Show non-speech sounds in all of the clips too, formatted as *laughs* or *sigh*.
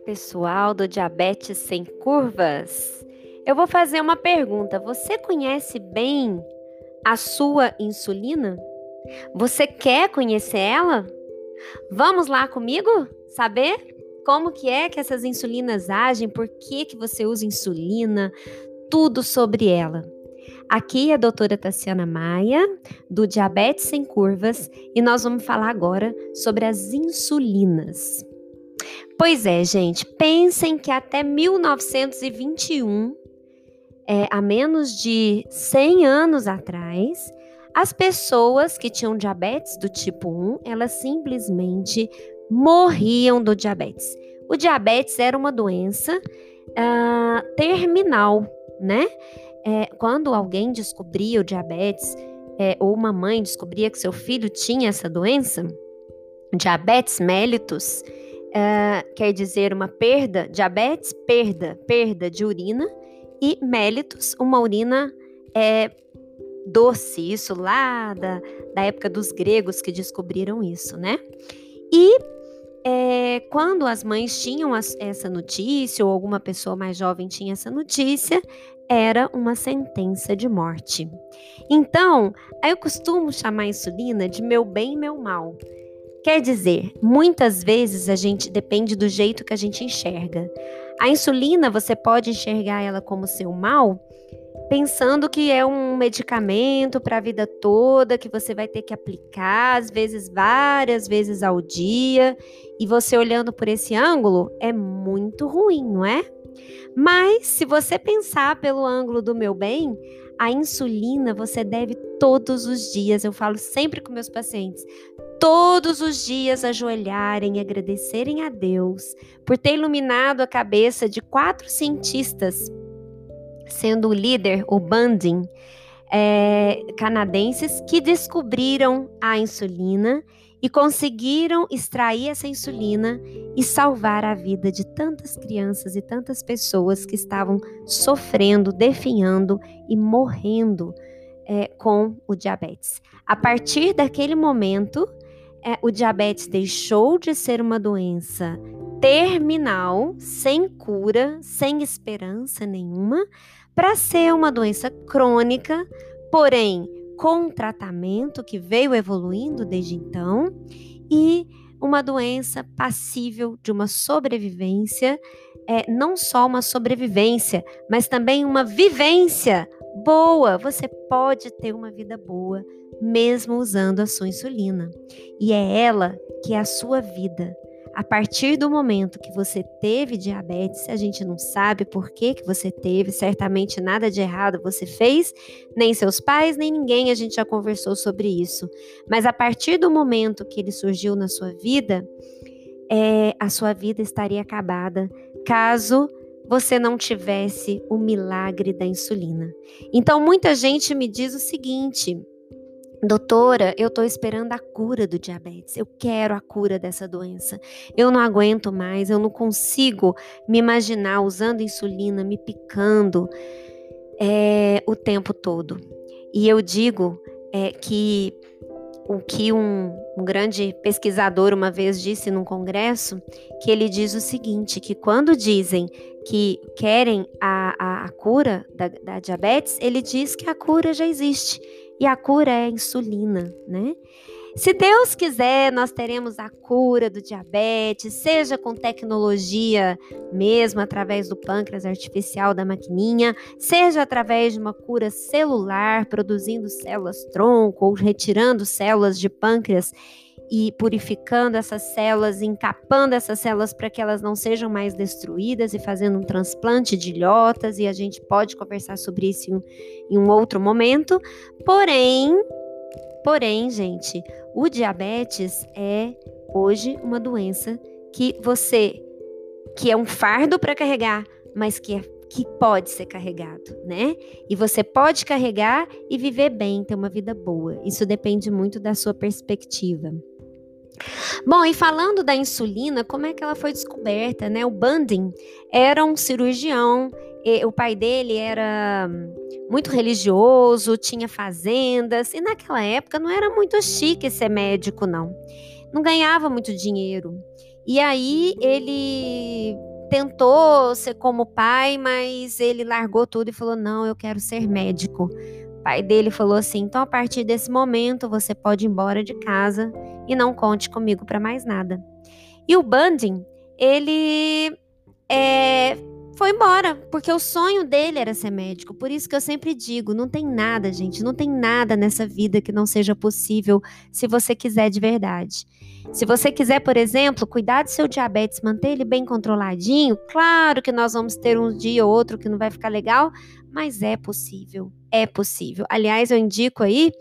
pessoal do Diabetes Sem Curvas. Eu vou fazer uma pergunta. Você conhece bem a sua insulina? Você quer conhecer ela? Vamos lá comigo saber como que é que essas insulinas agem, por que que você usa insulina, tudo sobre ela. Aqui é a doutora Tassiana Maia, do Diabetes Sem Curvas, e nós vamos falar agora sobre as insulinas. Pois é, gente, pensem que até 1921, é, há menos de 100 anos atrás, as pessoas que tinham diabetes do tipo 1, elas simplesmente morriam do diabetes. O diabetes era uma doença uh, terminal, né? É, quando alguém descobria o diabetes, é, ou uma mãe descobria que seu filho tinha essa doença, diabetes mellitus, uh, quer dizer uma perda, diabetes, perda, perda de urina, e mellitus, uma urina é, doce, isso lá da, da época dos gregos que descobriram isso, né? E é, quando as mães tinham as, essa notícia, ou alguma pessoa mais jovem tinha essa notícia, era uma sentença de morte. Então, eu costumo chamar a insulina de meu bem e meu mal. Quer dizer, muitas vezes a gente depende do jeito que a gente enxerga. A insulina, você pode enxergar ela como seu mal, pensando que é um medicamento para a vida toda, que você vai ter que aplicar, às vezes várias vezes ao dia, e você olhando por esse ângulo é muito ruim, não é? Mas se você pensar pelo ângulo do meu bem, a insulina você deve todos os dias. Eu falo sempre com meus pacientes, todos os dias ajoelharem e agradecerem a Deus por ter iluminado a cabeça de quatro cientistas, sendo o líder, o Banding, é, canadenses, que descobriram a insulina e conseguiram extrair essa insulina e salvar a vida de tantas crianças e tantas pessoas que estavam sofrendo, definhando e morrendo é, com o diabetes. A partir daquele momento, é, o diabetes deixou de ser uma doença terminal, sem cura, sem esperança nenhuma, para ser uma doença crônica, porém com tratamento que veio evoluindo desde então e uma doença passível de uma sobrevivência, é, não só uma sobrevivência, mas também uma vivência boa. Você pode ter uma vida boa mesmo usando a sua insulina. E é ela que é a sua vida. A partir do momento que você teve diabetes, a gente não sabe por que, que você teve, certamente nada de errado você fez, nem seus pais, nem ninguém, a gente já conversou sobre isso. Mas a partir do momento que ele surgiu na sua vida, é, a sua vida estaria acabada caso você não tivesse o milagre da insulina. Então, muita gente me diz o seguinte: Doutora, eu estou esperando a cura do diabetes. Eu quero a cura dessa doença. Eu não aguento mais, eu não consigo me imaginar usando insulina, me picando é, o tempo todo. E eu digo é, que o que um, um, grande pesquisador uma vez disse num congresso, que ele diz o seguinte, que quando dizem que querem a, a, a cura da, da diabetes, ele diz que a cura já existe e a cura é a insulina, né? Se Deus quiser, nós teremos a cura do diabetes, seja com tecnologia mesmo, através do pâncreas artificial da maquininha, seja através de uma cura celular, produzindo células tronco ou retirando células de pâncreas e purificando essas células, encapando essas células para que elas não sejam mais destruídas e fazendo um transplante de ilhotas, e a gente pode conversar sobre isso em, em um outro momento. Porém, porém, gente, o diabetes é hoje uma doença que você que é um fardo para carregar, mas que é que pode ser carregado, né? E você pode carregar e viver bem, ter uma vida boa. Isso depende muito da sua perspectiva. Bom, e falando da insulina, como é que ela foi descoberta, né? O Banding era um cirurgião, o pai dele era muito religioso, tinha fazendas, e naquela época não era muito chique ser médico, não. Não ganhava muito dinheiro. E aí ele tentou ser como pai, mas ele largou tudo e falou: Não, eu quero ser médico. Pai dele falou assim: Então, a partir desse momento, você pode ir embora de casa e não conte comigo para mais nada. E o Bundy, ele é, foi embora, porque o sonho dele era ser médico. Por isso que eu sempre digo: não tem nada, gente, não tem nada nessa vida que não seja possível se você quiser de verdade. Se você quiser, por exemplo, cuidar do seu diabetes, manter ele bem controladinho, claro que nós vamos ter um dia ou outro que não vai ficar legal, mas é possível, é possível. Aliás, eu indico aí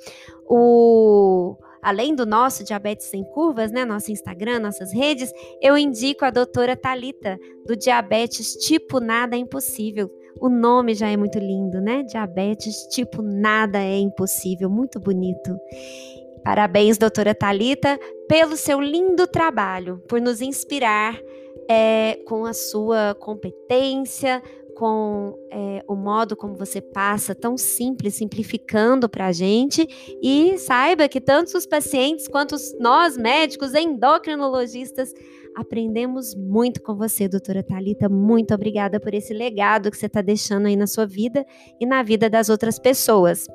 o além do nosso Diabetes Sem Curvas, né, nosso Instagram, nossas redes, eu indico a doutora Talita do Diabetes Tipo Nada é Impossível. O nome já é muito lindo, né? Diabetes Tipo Nada é Impossível, muito bonito. Parabéns, doutora Talita, pelo seu lindo trabalho, por nos inspirar é, com a sua competência, com é, o modo como você passa, tão simples, simplificando para a gente. E saiba que tanto os pacientes quanto nós, médicos, endocrinologistas, aprendemos muito com você, doutora Talita. Muito obrigada por esse legado que você está deixando aí na sua vida e na vida das outras pessoas.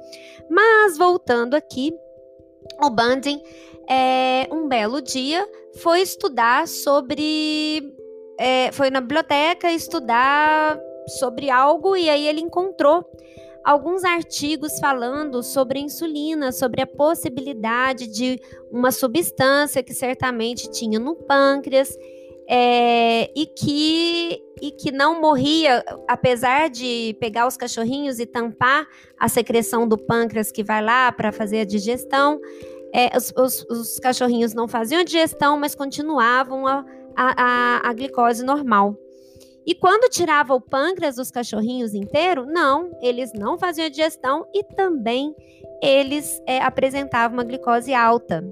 Mas voltando aqui, o Banding, é, um belo dia, foi estudar sobre. É, foi na biblioteca estudar sobre algo e aí ele encontrou alguns artigos falando sobre insulina, sobre a possibilidade de uma substância que certamente tinha no pâncreas é, e, que, e que não morria, apesar de pegar os cachorrinhos e tampar a secreção do pâncreas que vai lá para fazer a digestão. É, os, os, os, cachorrinhos não faziam a digestão, mas continuavam a, a, a, a glicose normal. E quando tirava o pâncreas dos cachorrinhos inteiro, não, eles não faziam digestão e também eles é, apresentavam uma glicose alta.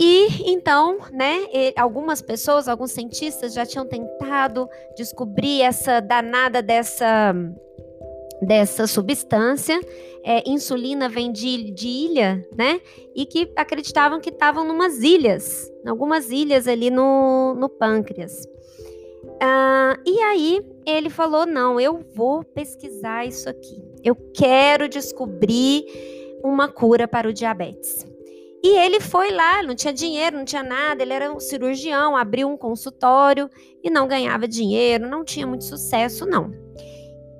E então, né, algumas pessoas, alguns cientistas já tinham tentado descobrir essa danada dessa dessa substância. É, insulina vem de, de ilha, né? E que acreditavam que estavam numas ilhas, algumas ilhas ali no, no pâncreas. Uh, e aí ele falou: não, eu vou pesquisar isso aqui. Eu quero descobrir uma cura para o diabetes. E ele foi lá, não tinha dinheiro, não tinha nada, ele era um cirurgião, abriu um consultório e não ganhava dinheiro, não tinha muito sucesso, não.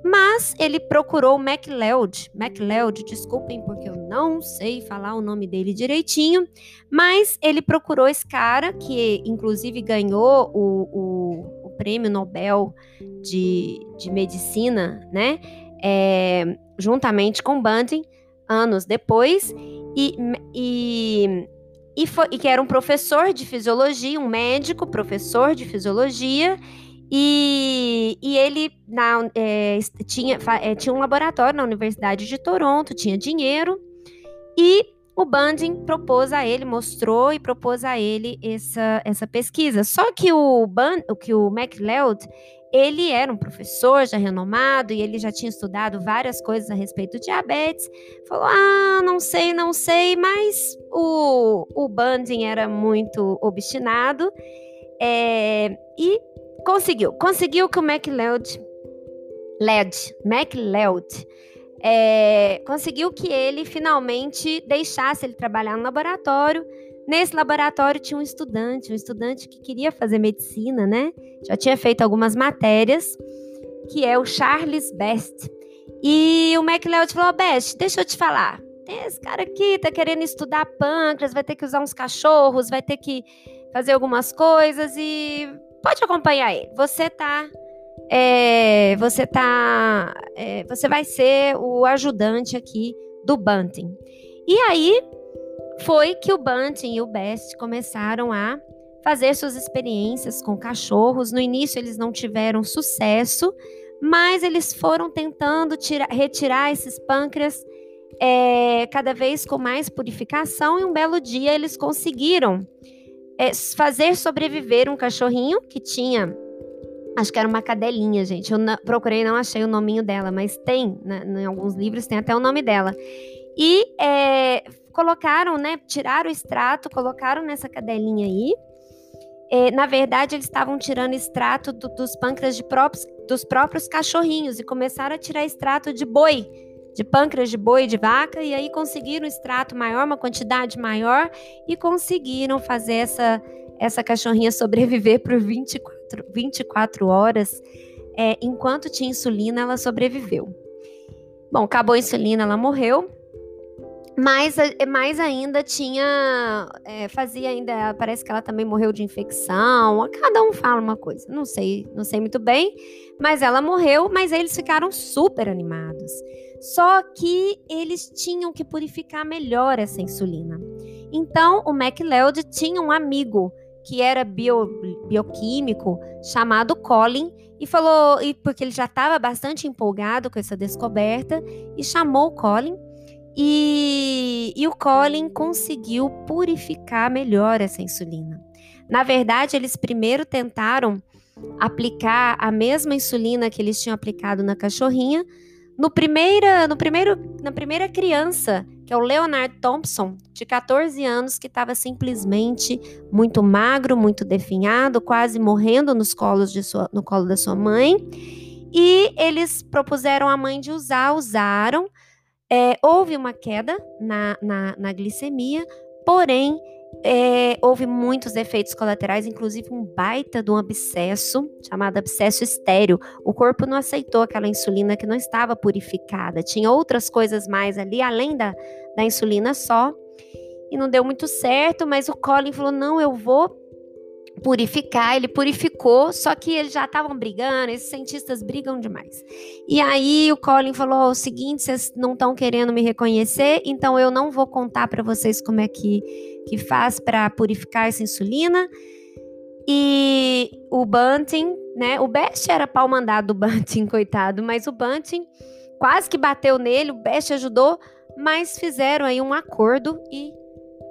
Mas ele procurou o MacLeod. MacLeod, desculpem porque eu não sei falar o nome dele direitinho, mas ele procurou esse cara que inclusive ganhou o, o, prêmio Nobel de, de medicina, né? É, juntamente com Bunting, anos depois, e, e, e, foi, e que era um professor de fisiologia, um médico, professor de fisiologia, e, e ele na, é, tinha, é, tinha um laboratório na Universidade de Toronto, tinha dinheiro, e o Banding propôs a ele, mostrou e propôs a ele essa, essa pesquisa. Só que o, Band, que o MacLeod, ele era um professor já renomado e ele já tinha estudado várias coisas a respeito do diabetes. Falou: Ah, não sei, não sei, mas o, o Banding era muito obstinado. É, e Conseguiu. Conseguiu que o MacLeod. LED, MacLeod. É, conseguiu que ele finalmente deixasse ele trabalhar no laboratório. Nesse laboratório tinha um estudante, um estudante que queria fazer medicina, né? Já tinha feito algumas matérias, que é o Charles Best. E o MacLeod falou: Best, deixa eu te falar. Esse cara aqui tá querendo estudar pâncreas, vai ter que usar uns cachorros, vai ter que fazer algumas coisas e pode acompanhar ele. Você tá. É, você tá. É, você vai ser o ajudante aqui do Bunting. E aí foi que o Bunting e o Best começaram a fazer suas experiências com cachorros. No início eles não tiveram sucesso, mas eles foram tentando tira, retirar esses pâncreas é, cada vez com mais purificação e um belo dia eles conseguiram é, fazer sobreviver um cachorrinho que tinha. Acho que era uma cadelinha, gente. Eu não, procurei, não achei o nominho dela, mas tem, né, em alguns livros tem até o nome dela. E é, colocaram, né? Tiraram o extrato, colocaram nessa cadelinha aí. é, na verdade, eles estavam tirando extrato do, dos pâncreas próprios, dos próprios cachorrinhos e começaram a tirar extrato de boi, de pâncreas de boi de vaca, e aí conseguiram extrato maior, uma quantidade maior, e conseguiram fazer essa, essa cachorrinha *laughs* sobreviver por 24, 24 horas. É, enquanto tinha insulina, ela sobreviveu. Bom, acabou a insulina, ela morreu. Mas mais ainda tinha. É, fazia ainda. Parece que ela também morreu de infecção. Cada um fala uma coisa. Não sei, não sei muito bem. Mas ela morreu, mas eles ficaram super animados. Só que eles tinham que purificar melhor essa insulina. Então, o MacLeod tinha um amigo que era bio, bioquímico chamado Colin e falou, e porque ele já estava bastante empolgado com essa descoberta, e chamou o Colin e, e o Colin conseguiu purificar melhor essa insulina. Na verdade, eles primeiro tentaram aplicar a mesma insulina que eles tinham aplicado na cachorrinha no primeira, no primeiro, na primeira criança, que é o Leonard Thompson, de 14 anos, que estava simplesmente muito magro, muito definhado, quase morrendo nos colos de sua, no colo da sua mãe. E eles propuseram à mãe de usar, usaram, é, houve uma queda na, na, na glicemia, porém é, houve muitos efeitos colaterais, inclusive um baita de um abscesso, chamado abscesso estéreo. O corpo não aceitou aquela insulina que não estava purificada, tinha outras coisas mais ali, além da, da insulina só, e não deu muito certo, mas o Colin falou: não, eu vou purificar, ele purificou, só que eles já estavam brigando, esses cientistas brigam demais. E aí o Colin falou o seguinte, vocês não estão querendo me reconhecer, então eu não vou contar para vocês como é que, que faz para purificar essa insulina. E o Bunting, né, o Best era pau mandado do *laughs* Bunting, coitado, mas o Bunting quase que bateu nele, o Best ajudou, mas fizeram aí um acordo e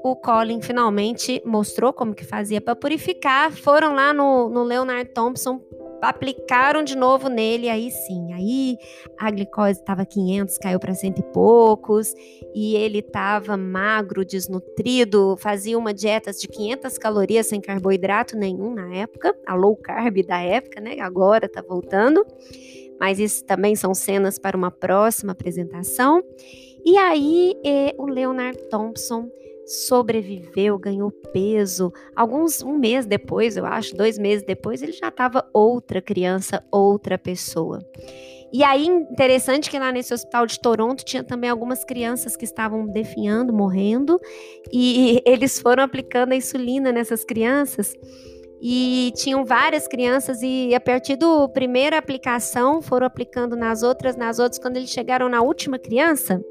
o Colin finalmente mostrou como que fazia para purificar. Foram lá no, no Leonard Thompson, aplicaram de novo nele, aí sim, aí a glicose estava 500, caiu para cento e poucos, e ele estava magro, desnutrido, fazia uma dieta de 500 calorias sem carboidrato nenhum na época, a low carb da época, né? Agora está voltando, mas isso também são cenas para uma próxima apresentação. E aí, eh, o Leonard Thompson sobreviveu, ganhou peso. Alguns, um mês depois, eu acho, dois meses depois, ele já estava outra criança, outra pessoa. E aí, interessante que lá nesse hospital de Toronto tinha também algumas crianças que estavam definhando, morrendo, e *laughs* eles foram aplicando a insulina nessas crianças. E tinham várias crianças, e a partir da primeira aplicação, foram aplicando nas outras, nas outras. Quando eles chegaram na última criança,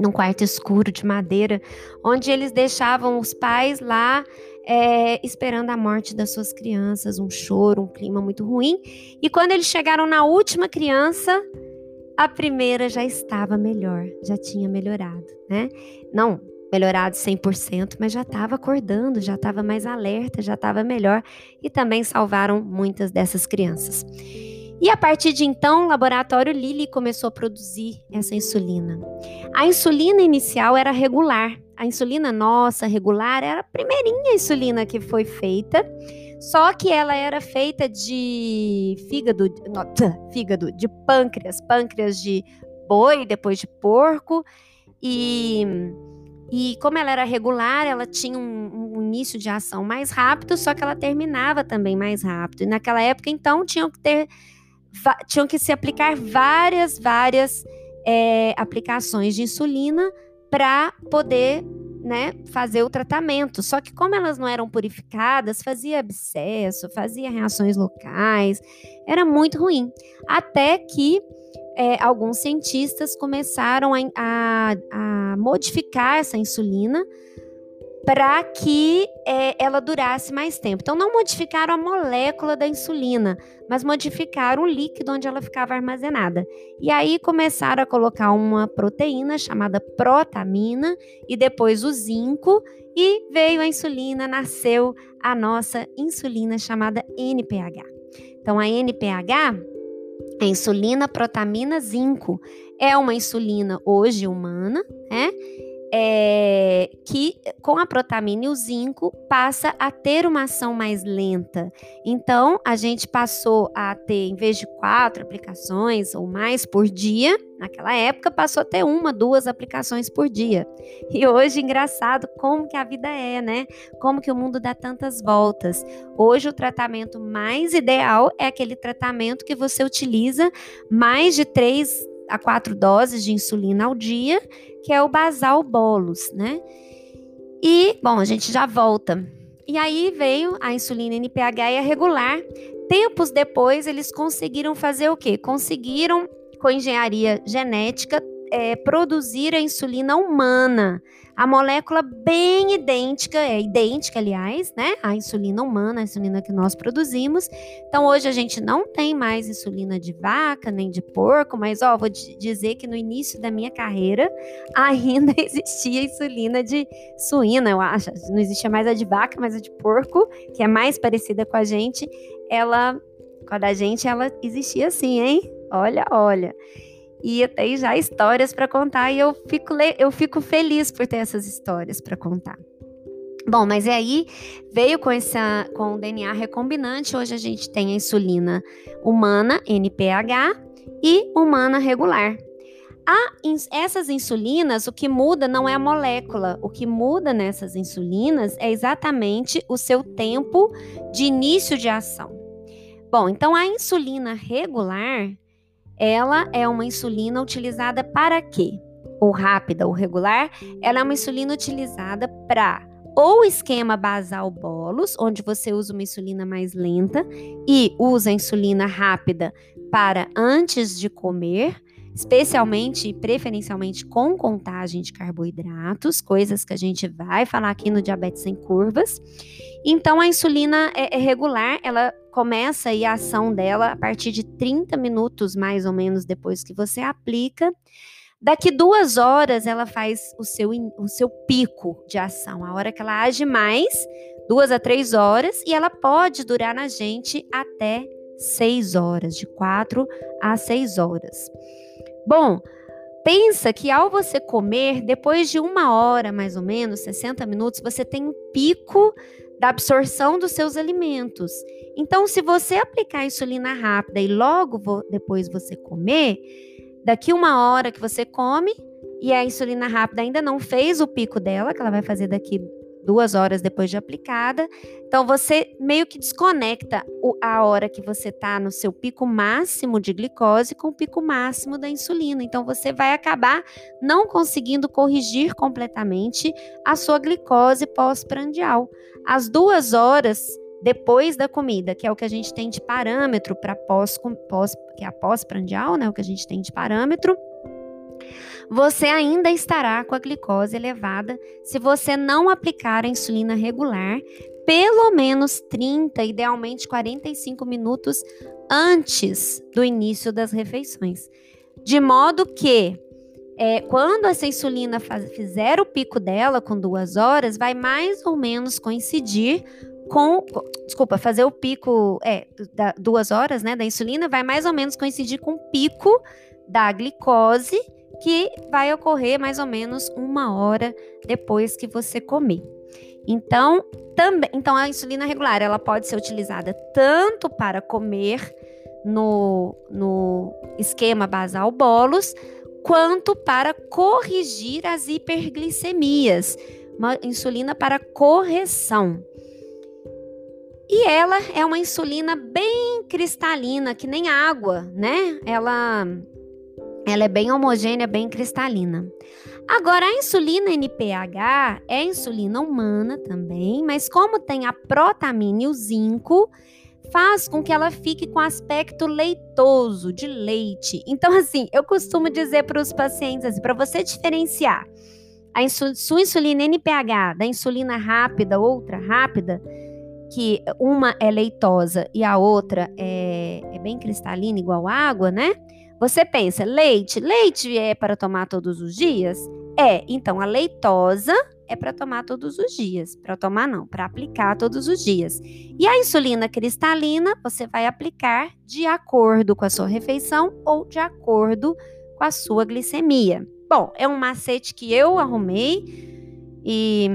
num quarto escuro de madeira, onde eles deixavam os pais lá é, esperando a morte das suas crianças, um choro, um clima muito ruim. E quando eles chegaram na última criança, a primeira já estava melhor, já tinha melhorado, né? Não melhorado 100%, mas já estava acordando, já estava mais alerta, já estava melhor e também salvaram muitas dessas crianças. E a partir de então, o laboratório Lilly começou a produzir essa insulina. A insulina inicial era regular. A insulina nossa, regular, era a primeirinha insulina que foi feita. Só que ela era feita de fígado, não, fígado de pâncreas, pâncreas de boi, depois de porco. E, e como ela era regular, ela tinha um, um início de ação mais rápido, só que ela terminava também mais rápido. E naquela época, então, tinham que ter tinham que se aplicar várias, várias é, aplicações de insulina para poder né, fazer o tratamento. Só que como elas não eram purificadas, fazia abscesso, fazia reações locais, era muito ruim. Até que é, alguns cientistas começaram a, a, a modificar essa insulina para que é, ela durasse mais tempo. Então, não modificaram a molécula da insulina, mas modificaram o líquido onde ela ficava armazenada. E aí começaram a colocar uma proteína chamada protamina e depois o zinco, e veio a insulina, nasceu a nossa insulina chamada NPH. Então, a NPH a insulina protamina zinco é uma insulina hoje humana, né? É, que com a protamina e o zinco passa a ter uma ação mais lenta. Então, a gente passou a ter, em vez de quatro aplicações ou mais por dia, naquela época passou a ter uma, duas aplicações por dia. E hoje, engraçado, como que a vida é, né? Como que o mundo dá tantas voltas. Hoje, o tratamento mais ideal é aquele tratamento que você utiliza mais de três a quatro doses de insulina ao dia, que é o basal bolus, né? E, bom, a gente já volta. E aí veio a insulina NPH e a regular. Tempos depois, eles conseguiram fazer o quê? Conseguiram, com engenharia genética, é, produzir a insulina humana. A molécula bem idêntica, é idêntica, aliás, né? A insulina humana, a insulina que nós produzimos. Então, hoje a gente não tem mais insulina de vaca, nem de porco, mas, ó, vou dizer que no início da minha carreira *laughs* ainda existia insulina de suína, eu acho. Não existia mais a de vaca, mas a de porco, que é mais parecida com a gente, ela, com a da gente, ela existia assim, hein? Olha, olha e tem já histórias para contar e eu fico, eu fico feliz por ter essas histórias para contar. Bom, mas e aí veio com essa com o DNA recombinante, hoje a gente tem a insulina humana NPH e humana regular. A, essas insulinas, o que muda não é a molécula, o que muda nessas insulinas é exatamente o seu tempo de início de ação. Bom, então a insulina regular, ela é uma insulina utilizada para quê? Ou rápida ou regular, ela é uma insulina utilizada para ou esquema basal bolos, onde você usa uma insulina mais lenta e usa a insulina rápida para antes de comer, especialmente e preferencialmente com contagem de carboidratos, coisas que a gente vai falar aqui no diabetes sem curvas. Então a insulina é, é regular, ela começa a ação dela a partir de 30 minutos, mais ou menos, depois que você aplica. Daqui duas horas ela faz o seu, o seu pico de ação, a hora que ela age mais, duas a três horas, e ela pode durar na gente até seis horas, de quatro a seis horas. Bom, pensa que ao você comer, depois de uma hora mais ou menos, 60 minutos, você tem um pico da absorção dos seus alimentos. Então, se você aplicar insulina rápida e logo depois você comer, daqui uma hora que você come e a insulina rápida ainda não fez o pico dela, que ela vai fazer daqui duas horas depois de aplicada. Então, você meio que desconecta a hora que você está no seu pico máximo de glicose com o pico máximo da insulina. Então, você vai acabar não conseguindo corrigir completamente a sua glicose pós-prandial. As duas horas depois da comida, que é o que a gente tem de parâmetro para pós, pós, que é a pós-prandial, né? O que a gente tem de parâmetro você ainda estará com a glicose elevada se você não aplicar a insulina regular pelo menos 30, idealmente 45 minutos antes do início das refeições. De modo que é, quando essa insulina faz, fizer o pico dela com duas horas, vai mais ou menos coincidir com, desculpa, fazer o pico, é, da, duas horas, né, da insulina, vai mais ou menos coincidir com o pico da glicose que vai ocorrer mais ou menos uma hora depois que você comer. Então, também, então a insulina regular ela pode ser utilizada tanto para comer no, no esquema basal bolos, quanto para corrigir as hiperglicemias, uma insulina para correção. E ela é uma insulina bem cristalina, que nem água, né? Ela ela é bem homogênea, bem cristalina. Agora, a insulina NPH é insulina humana também, mas como tem a protamina e o zinco, faz com que ela fique com aspecto leitoso, de leite. Então, assim, eu costumo dizer para os pacientes, assim, para você diferenciar a sua insulina NPH da insulina rápida, outra rápida, que uma é leitosa e a outra é, é bem cristalina, igual água, né? Você pensa, leite, leite é para tomar todos os dias? É, então a leitosa é para tomar todos os dias. Para tomar não, para aplicar todos os dias. E a insulina cristalina você vai aplicar de acordo com a sua refeição ou de acordo com a sua glicemia. Bom, é um macete que eu arrumei e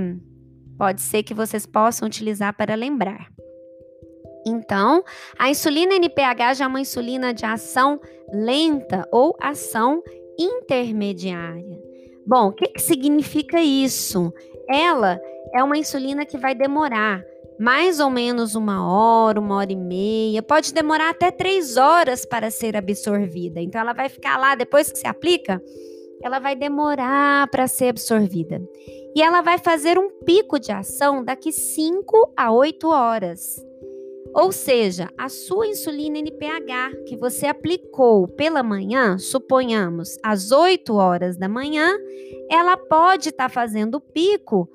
pode ser que vocês possam utilizar para lembrar. Então, a insulina NPH já é uma insulina de ação lenta ou ação intermediária. Bom, o que, que significa isso? Ela é uma insulina que vai demorar mais ou menos uma hora, uma hora e meia, pode demorar até três horas para ser absorvida. Então, ela vai ficar lá depois que se aplica, ela vai demorar para ser absorvida. E ela vai fazer um pico de ação daqui 5 a 8 horas. Ou seja, a sua insulina NPH que você aplicou pela manhã, suponhamos às 8 horas da manhã, ela pode estar tá fazendo pico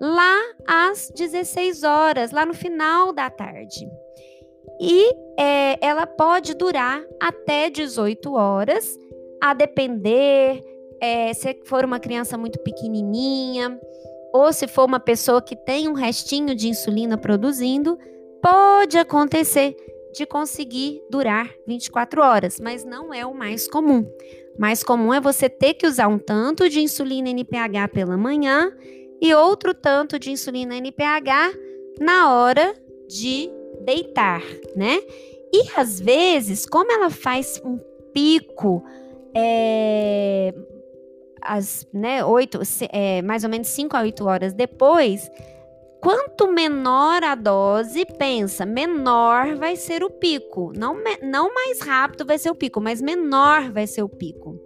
lá às 16 horas, lá no final da tarde. E é, ela pode durar até 18 horas, a depender é, se for uma criança muito pequenininha ou se for uma pessoa que tem um restinho de insulina produzindo, pode acontecer de conseguir durar 24 horas, mas não é o mais comum. Mais comum é você ter que usar um tanto de insulina NPH pela manhã e outro tanto de insulina NPH na hora de deitar, né? E às vezes, como ela faz um pico é, as, né, 8, é, mais ou menos 5 a 8 horas depois, quanto menor a dose, pensa, menor vai ser o pico. Não, não mais rápido vai ser o pico, mas menor vai ser o pico.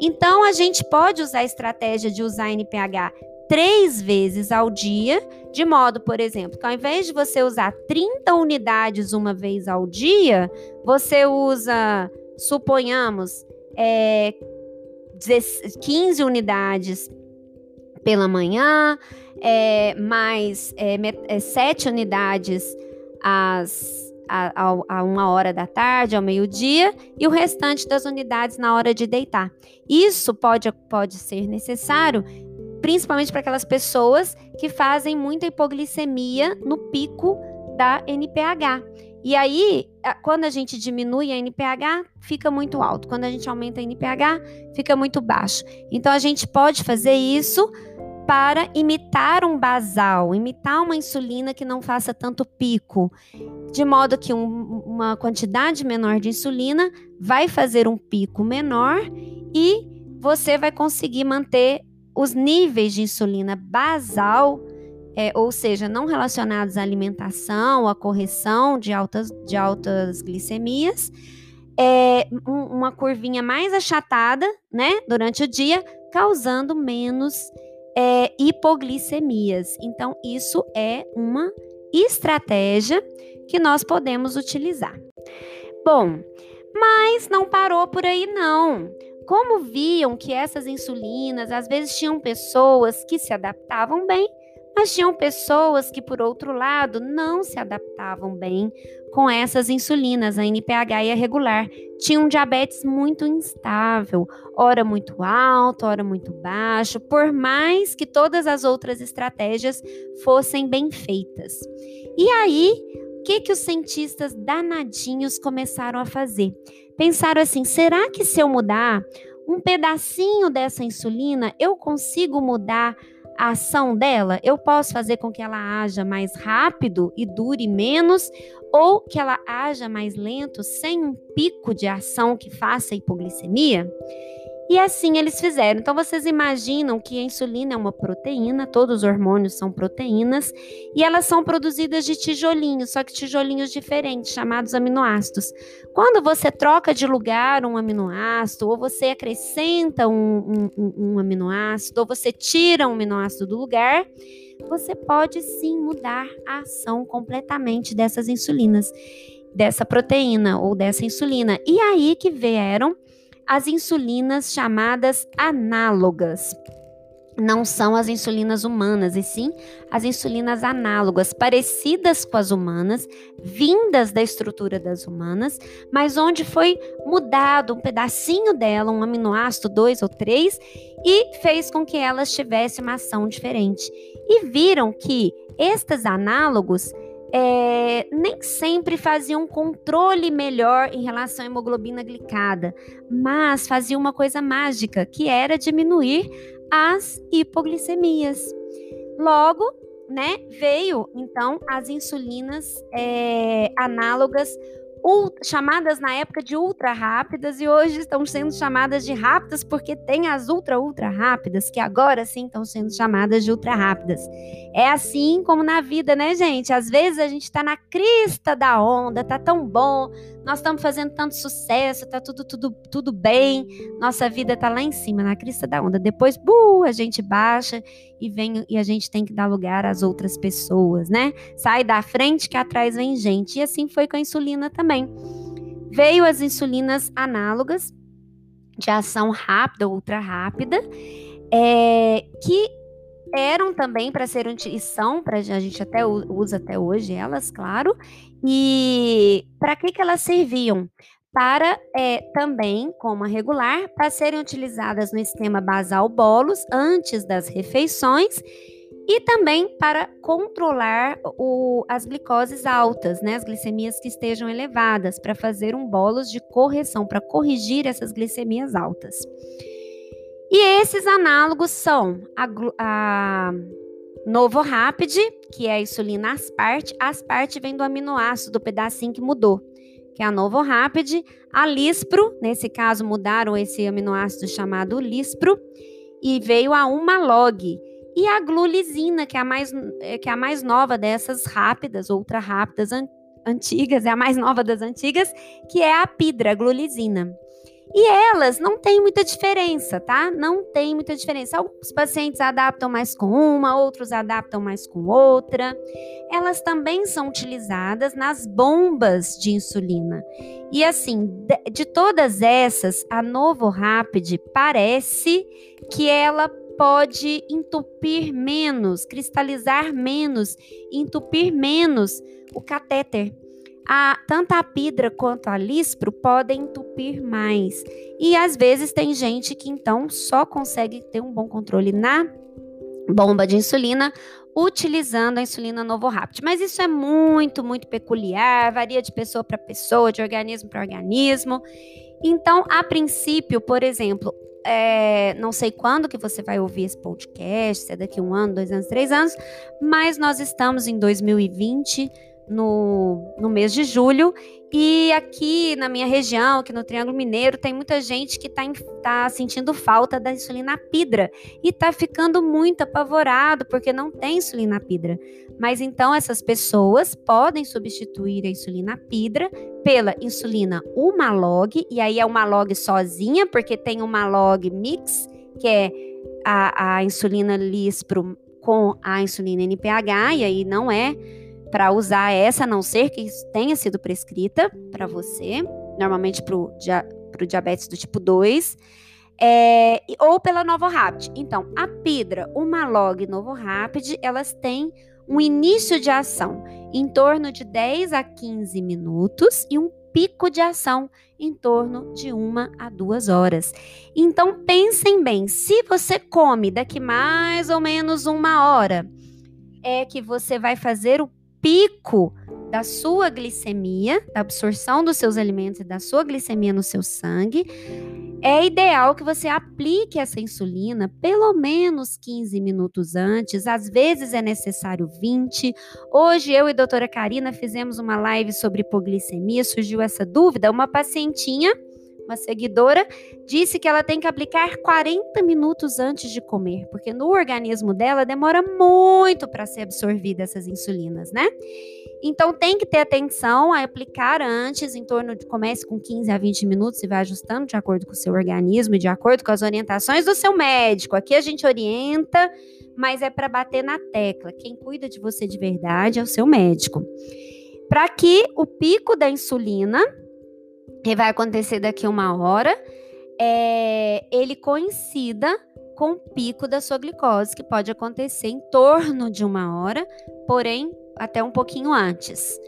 Então, a gente pode usar a estratégia de usar NPH três vezes ao dia, de modo, por exemplo, que ao invés de você usar 30 unidades uma vez ao dia, você usa, suponhamos, é, 15 unidades pela manhã, é, mais é, é, 7 unidades às, a, a, a, uma hora da tarde, ao meio-dia, e o restante das unidades na hora de deitar. Isso pode, pode ser necessário principalmente para aquelas pessoas que fazem muita hipoglicemia no pico da NPH. E aí, quando a gente diminui a NPH, fica muito alto. Quando a gente aumenta a NPH, fica muito baixo. Então, a gente pode fazer isso para imitar um basal, imitar uma insulina que não faça tanto pico, de modo que um, uma quantidade menor de insulina vai fazer um pico menor e você vai conseguir manter os níveis de insulina basal, é, ou seja, não relacionados à alimentação, à correção de altas, de altas glicemias, é, um, uma curvinha mais achatada, né, durante o dia, causando menos é, hipoglicemias. Então, isso é uma estratégia que nós podemos utilizar. Bom, mas não parou por aí, não como viam que essas insulinas, às vezes tinham pessoas que se adaptavam bem, mas tinham pessoas que, por outro lado, não se adaptavam bem com essas insulinas, a NPH e a regular. Tinham um diabetes muito instável, ora muito alto, ora muito baixo, por mais que todas as outras estratégias fossem bem feitas. E aí, o que, que os cientistas danadinhos começaram a fazer? pensaram assim: será que se eu mudar um pedacinho dessa insulina, eu consigo mudar a ação dela? Eu posso fazer com que ela haja mais rápido e dure menos, ou que ela haja mais lento, sem um pico de ação que faça hipoglicemia? E assim eles fizeram. Então vocês imaginam que a insulina é uma proteína, todos os hormônios são proteínas, e elas são produzidas de tijolinhos, só que tijolinhos diferentes, chamados aminoácidos. Quando você troca de lugar um aminoácido, ou você acrescenta um, um, um aminoácido, ou você tira um aminoácido do lugar, você pode sim mudar a ação completamente dessas insulinas, dessa proteína ou dessa insulina. E aí que vieram as insulinas chamadas análogas. Não são as insulinas humanas, e sim as insulinas análogas, parecidas com as humanas, vindas da estrutura das humanas, mas onde foi mudado um pedacinho dela, um aminoácido, dois ou três, e fez com que elas tivessem uma ação diferente. E viram que estes análogos é, nem sempre fazia um controle melhor em relação à hemoglobina glicada, mas fazia uma coisa mágica, que era diminuir as hipoglicemias. Logo, né, veio então as insulinas é, análogas chamadas na época de ultra rápidas e hoje estão sendo chamadas de rápidas porque tem as ultra ultra rápidas que agora sim estão sendo chamadas de ultra rápidas. É assim como na vida, né, gente? Às vezes a gente está na crista da onda, tá tão bom, nós estamos fazendo tanto sucesso, tá tudo tudo tudo bem, nossa vida tá lá em cima na crista da onda. Depois, buh, a gente baixa e vem e a gente tem que dar lugar às outras pessoas, né? Sai da frente que atrás vem gente. E assim foi com a insulina também. Veio as insulinas análogas de ação rápida, ultra rápida, é, que eram também para ser e são para a gente até usa até hoje elas, claro. E para que que elas serviam? Para é, também, como a regular, para serem utilizadas no esquema basal bolos antes das refeições e também para controlar o, as glicoses altas, né, as glicemias que estejam elevadas, para fazer um bolos de correção, para corrigir essas glicemias altas. E esses análogos são a, a Novo Rapid, que é a insulina asparte. Asparte vem do aminoácido, do pedacinho que mudou que é a Novo Rapid, a Lispro, nesse caso mudaram esse aminoácido chamado Lispro, e veio a Umalog, e a glulizina, que é a mais, que é a mais nova dessas rápidas, ultra rápidas an antigas, é a mais nova das antigas, que é a Pidra, a glulizina. E elas não têm muita diferença, tá? Não tem muita diferença. Alguns pacientes adaptam mais com uma, outros adaptam mais com outra. Elas também são utilizadas nas bombas de insulina. E assim, de, todas essas, a Novo Rapid parece que ela pode entupir menos, cristalizar menos, entupir menos o catéter a, tanto a pidra quanto a lispro podem entupir mais. E às vezes tem gente que então só consegue ter um bom controle na bomba de insulina utilizando a insulina Novorapid. Mas isso é muito, muito peculiar, varia de pessoa para pessoa, de organismo para organismo. Então, a princípio, por exemplo, é, não sei quando que você vai ouvir esse podcast, se é daqui um ano, dois anos, três anos, mas nós estamos em 2020 no, no mês de julho. E aqui na minha região, aqui no Triângulo Mineiro, tem muita gente que está tá sentindo falta da insulina pidra e está ficando muito apavorado porque não tem insulina pidra. Mas então essas pessoas podem substituir a insulina pidra pela insulina Umalog, e aí é uma log sozinha, porque tem uma log mix, que é a, a insulina Lispro com a insulina NPH, e aí não é para usar essa, a não ser que tenha sido prescrita para você, normalmente para o dia, diabetes do tipo 2, é, ou pela Novo Rapid. Então, a Pidra, o Malog e Novo Rapid, elas têm um início de ação em torno de 10 a 15 minutos e um pico de ação em torno de uma a duas horas. Então pensem bem, se você come daqui mais ou menos uma hora, é que você vai fazer o pico da sua glicemia, da absorção dos seus alimentos e da sua glicemia no seu sangue, é ideal que você aplique essa insulina pelo menos 15 minutos antes, às vezes é necessário 20. Hoje eu e a doutora Karina fizemos uma live sobre hipoglicemia, surgiu essa dúvida, uma pacientinha uma seguidora, disse que ela tem que aplicar 40 minutos antes de comer, porque no organismo dela demora muito para ser absorvida essas insulinas, né? Então tem que ter atenção a aplicar antes, em torno de comece com 15 a 20 minutos e vai ajustando de acordo com o seu organismo e de acordo com as orientações do seu médico. Aqui a gente orienta, mas é para bater na tecla. Quem cuida de você de verdade é o seu médico. Para que o pico da insulina que vai acontecer daqui uma hora, é, ele coincida com o pico da sua glicose, que pode acontecer em torno de uma hora, porém até um pouquinho antes.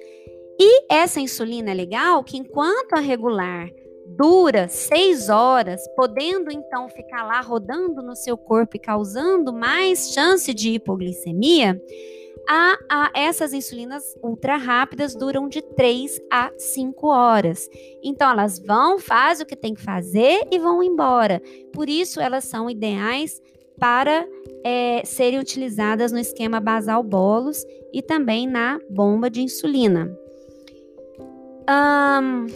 E essa insulina é legal que enquanto a regular dura seis horas, podendo então ficar lá rodando no seu corpo e causando mais chance de hipoglicemia, a, a, essas insulinas ultra rápidas duram de 3 a 5 horas. Então, elas vão, fazem o que tem que fazer e vão embora. Por isso, elas são ideais para é, serem utilizadas no esquema basal bolos e também na bomba de insulina. Um,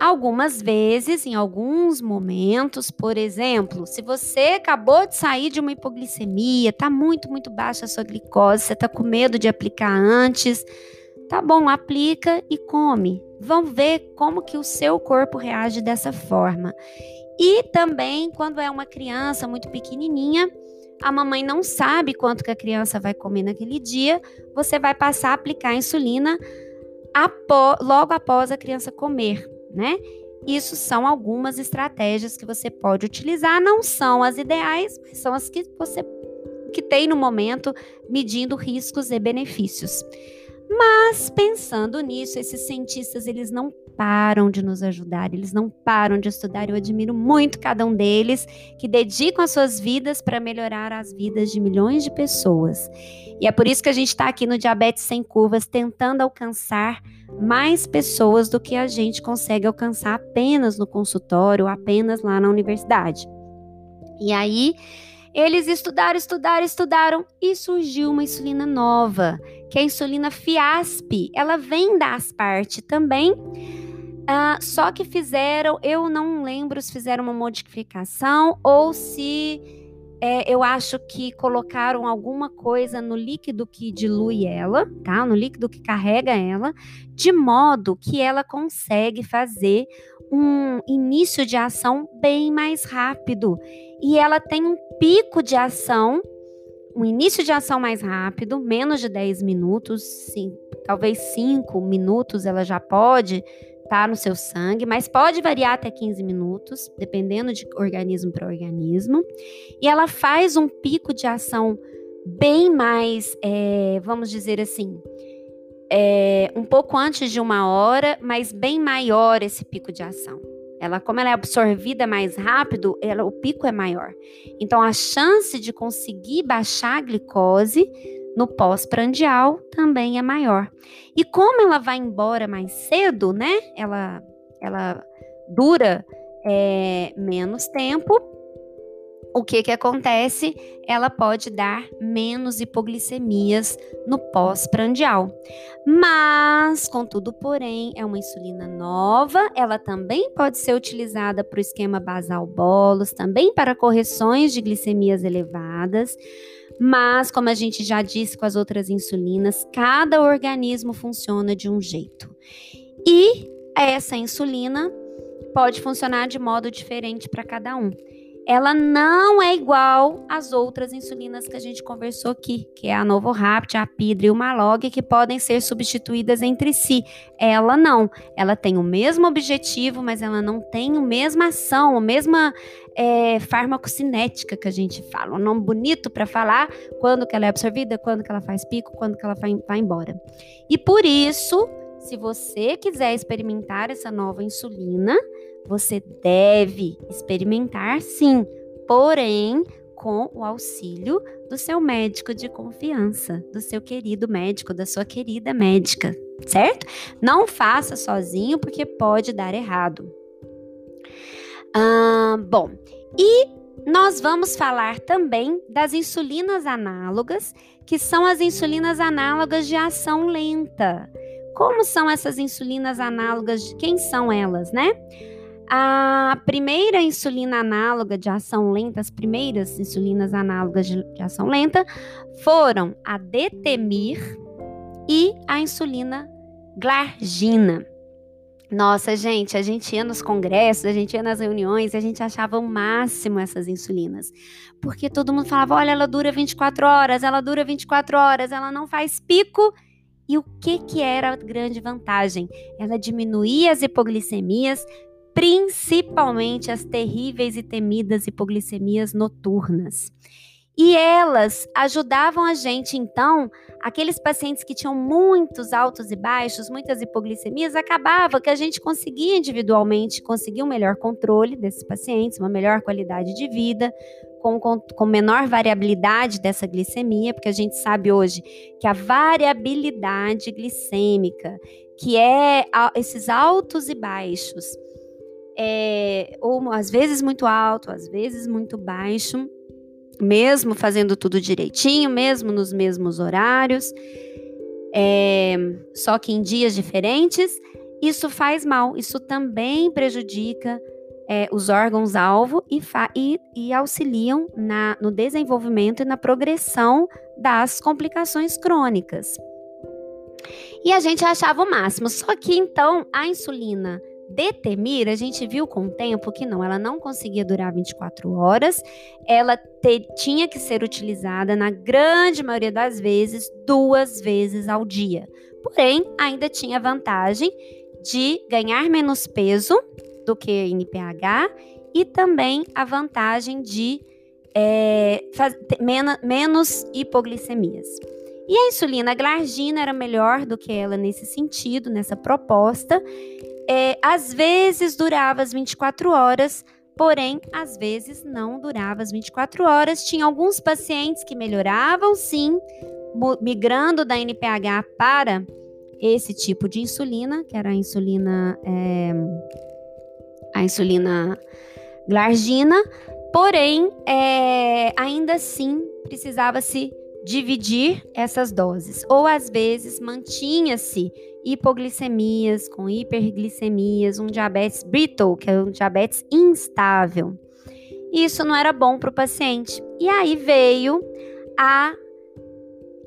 algumas vezes, em alguns momentos, por exemplo, se você acabou de sair de uma hipoglicemia, está muito, muito baixa a sua glicose, você está com medo de aplicar antes, tá bom, aplica e come. Vamos ver como que o seu corpo reage dessa forma. E também, quando é uma criança muito pequenininha, a mamãe não sabe quanto que a criança vai comer naquele dia, você vai passar a aplicar insulina após, logo após a criança comer, né? Isso são algumas estratégias que você pode utilizar, não são as ideais, mas são as que você que tem no momento, medindo riscos e benefícios. Mas pensando nisso, esses cientistas eles não param de nos ajudar, eles não param de estudar. Eu admiro muito cada um deles que dedicam as suas vidas para melhorar as vidas de milhões de pessoas. E é por isso que a gente está aqui no Diabetes Sem Curvas, tentando alcançar mais pessoas do que a gente consegue alcançar apenas no consultório, apenas lá na universidade. E aí, eles estudaram, estudaram, estudaram e surgiu uma insulina nova, que é a insulina Fiasp. Ela vem da Asparte também, uh, só que fizeram, eu não lembro se fizeram uma modificação ou se é, eu acho que colocaram alguma coisa no líquido que dilui ela, tá? No líquido que carrega ela, de modo que ela consegue fazer um início de ação bem mais rápido. E ela tem um pico de ação, um início de ação mais rápido, menos de 10 minutos, sim, talvez 5 minutos ela já pode tá no seu sangue, mas pode variar até 15 minutos, dependendo de organismo para organismo. E ela faz um pico de ação bem mais, é, vamos dizer assim, é, um pouco antes de uma hora, mas bem maior esse pico de ação. Ela, como ela é absorvida mais rápido, ela, o pico é maior. Então, a chance de conseguir baixar a glicose no pós-prandial também é maior. E como ela vai embora mais cedo, né? Ela, ela dura é, menos tempo, o que que acontece? Ela pode dar menos hipoglicemias no pós-prandial. Mas, contudo, porém, é uma insulina nova, ela também pode ser utilizada para o esquema basal bolos, também para correções de glicemias elevadas. Mas, como a gente já disse com as outras insulinas, cada organismo funciona de um jeito. E essa insulina pode funcionar de modo diferente para cada um ela não é igual às outras insulinas que a gente conversou aqui, que é a Novorapt, a Pidra e o Malog, que podem ser substituídas entre si. Ela não. Ela tem o mesmo objetivo, mas ela não tem a mesma ação, a mesma é, farmacocinética que a gente fala. Um nome bonito para falar quando que ela é absorvida, quando que ela faz pico, quando que ela vai, vai embora. E por isso, se você quiser experimentar essa nova insulina, você deve experimentar sim, porém com o auxílio do seu médico de confiança, do seu querido médico, da sua querida médica, certo? Não faça sozinho porque pode dar errado. Bom, e nós vamos falar também das insulinas análogas, que são as insulinas análogas de ação lenta. Como são essas insulinas análogas? Quem são elas, né? A primeira insulina análoga de ação lenta, as primeiras insulinas análogas de, de ação lenta foram a Detemir e a insulina Glargina. Nossa, gente, a gente ia nos congressos, a gente ia nas reuniões, a gente achava o máximo essas insulinas. Porque todo mundo falava: olha, ela dura 24 horas, ela dura 24 horas, ela não faz pico. E o que, que era a grande vantagem? Ela diminuía as hipoglicemias, principalmente as terríveis e temidas hipoglicemias noturnas. E elas ajudavam a gente, então, aqueles pacientes que tinham muitos altos e baixos, muitas hipoglicemias, acabava que a gente conseguia individualmente conseguir um melhor controle desses pacientes, uma melhor qualidade de vida, com, com, menor variabilidade dessa glicemia, porque a gente sabe hoje que a variabilidade glicêmica, que é esses altos e baixos, é, ou às vezes muito alto, às vezes muito baixo, mesmo fazendo tudo direitinho, mesmo nos mesmos horários, é, só que em dias diferentes, isso faz mal, isso também prejudica é, os órgãos-alvo e, e, e, auxiliam na, no desenvolvimento e na progressão das complicações crônicas. E a gente achava o máximo, só que então a insulina Detemir, a gente viu com o tempo que não, ela não conseguia durar 24 horas, ela te, tinha que ser utilizada, na grande maioria das vezes, duas vezes ao dia. Porém, ainda tinha vantagem de ganhar menos peso do que NPH e também a vantagem de é, faz, menos, menos hipoglicemias. E a insulina glargina era melhor do que ela nesse sentido, nessa proposta, é, às vezes durava as 24 horas, porém, às vezes não durava as 24 horas. Tinha alguns pacientes que melhoravam, sim, migrando da NPH para esse tipo de insulina, que era a insulina, é, a insulina glargina, porém, é, ainda assim precisava se dividir essas doses, ou às vezes mantinha-se hipoglicemias, com hiperglicemias, um diabetes brittle, que é um diabetes instável. Isso não era bom para o paciente. E aí veio a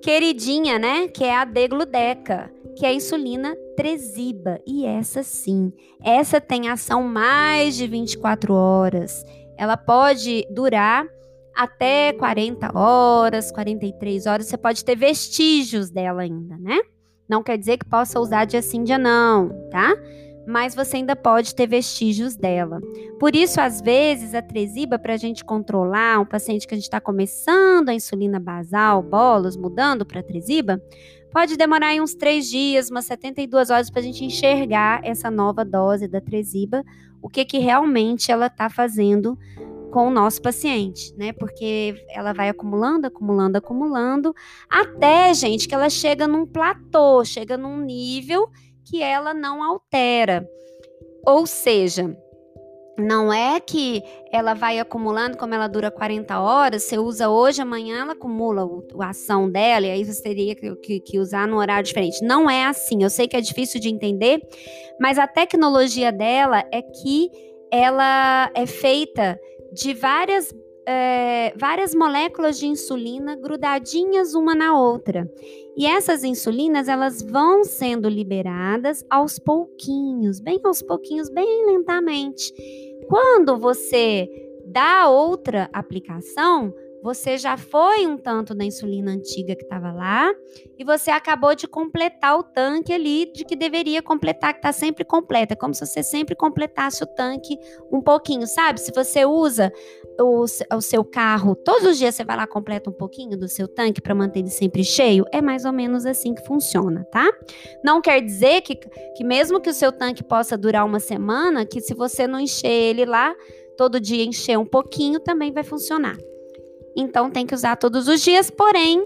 queridinha, né, que é a degludeca, que é a insulina Tresiba. E essa sim, essa tem ação mais de 24 horas. Ela pode durar até 40 horas, 43 horas. Você pode ter vestígios dela ainda, né? Não quer dizer que possa usar dia sim, dia não, tá? Mas você ainda pode ter vestígios dela. Por isso, às vezes, a tresiba, para a gente controlar um paciente que a gente está começando a insulina basal, bolos, mudando para tresiba, pode demorar uns três dias, umas 72 horas para a gente enxergar essa nova dose da tresiba, o que, que realmente ela está fazendo com o nosso paciente, né? Porque ela vai acumulando, acumulando, acumulando, até, gente, que ela chega num platô, chega num nível que ela não altera. Ou seja, não é que ela vai acumulando, como ela dura 40 horas, você usa hoje, amanhã ela acumula a ação dela, e aí você teria que, que, que usar num horário diferente. Não é assim. Eu sei que é difícil de entender, mas a tecnologia dela é que ela é feita de várias, é, várias moléculas de insulina grudadinhas uma na outra. E essas insulinas, elas vão sendo liberadas aos pouquinhos, bem aos pouquinhos, bem lentamente. Quando você dá outra aplicação, você já foi um tanto da insulina antiga que estava lá e você acabou de completar o tanque ali de que deveria completar, que está sempre completa. Como se você sempre completasse o tanque um pouquinho, sabe? Se você usa o, o seu carro, todos os dias você vai lá completa um pouquinho do seu tanque para manter ele sempre cheio, é mais ou menos assim que funciona, tá? Não quer dizer que, que mesmo que o seu tanque possa durar uma semana, que se você não encher ele lá, todo dia encher um pouquinho, também vai funcionar então tem que usar todos os dias, porém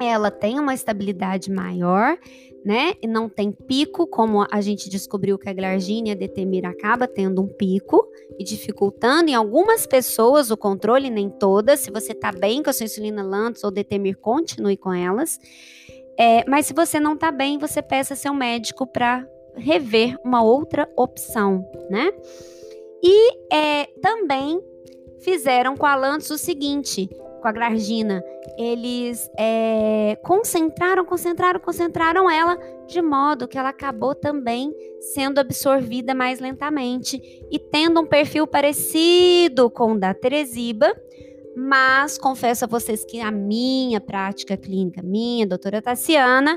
ela tem uma estabilidade maior, né? E não tem pico, como a gente descobriu que a glargina e a detemir acaba tendo um pico e dificultando em algumas pessoas o controle, nem todas. Se você tá bem com a sua insulina Lantus ou detemir, continue com elas. É, mas se você não tá bem, você peça seu médico para rever uma outra opção, né? E é, também fizeram com a Lantus o seguinte, com a Glargina. Eles é, concentraram, concentraram, concentraram ela de modo que ela acabou também sendo absorvida mais lentamente e tendo um perfil parecido com o da Teresiba, mas confesso a vocês que a minha prática clínica, minha doutora Tassiana,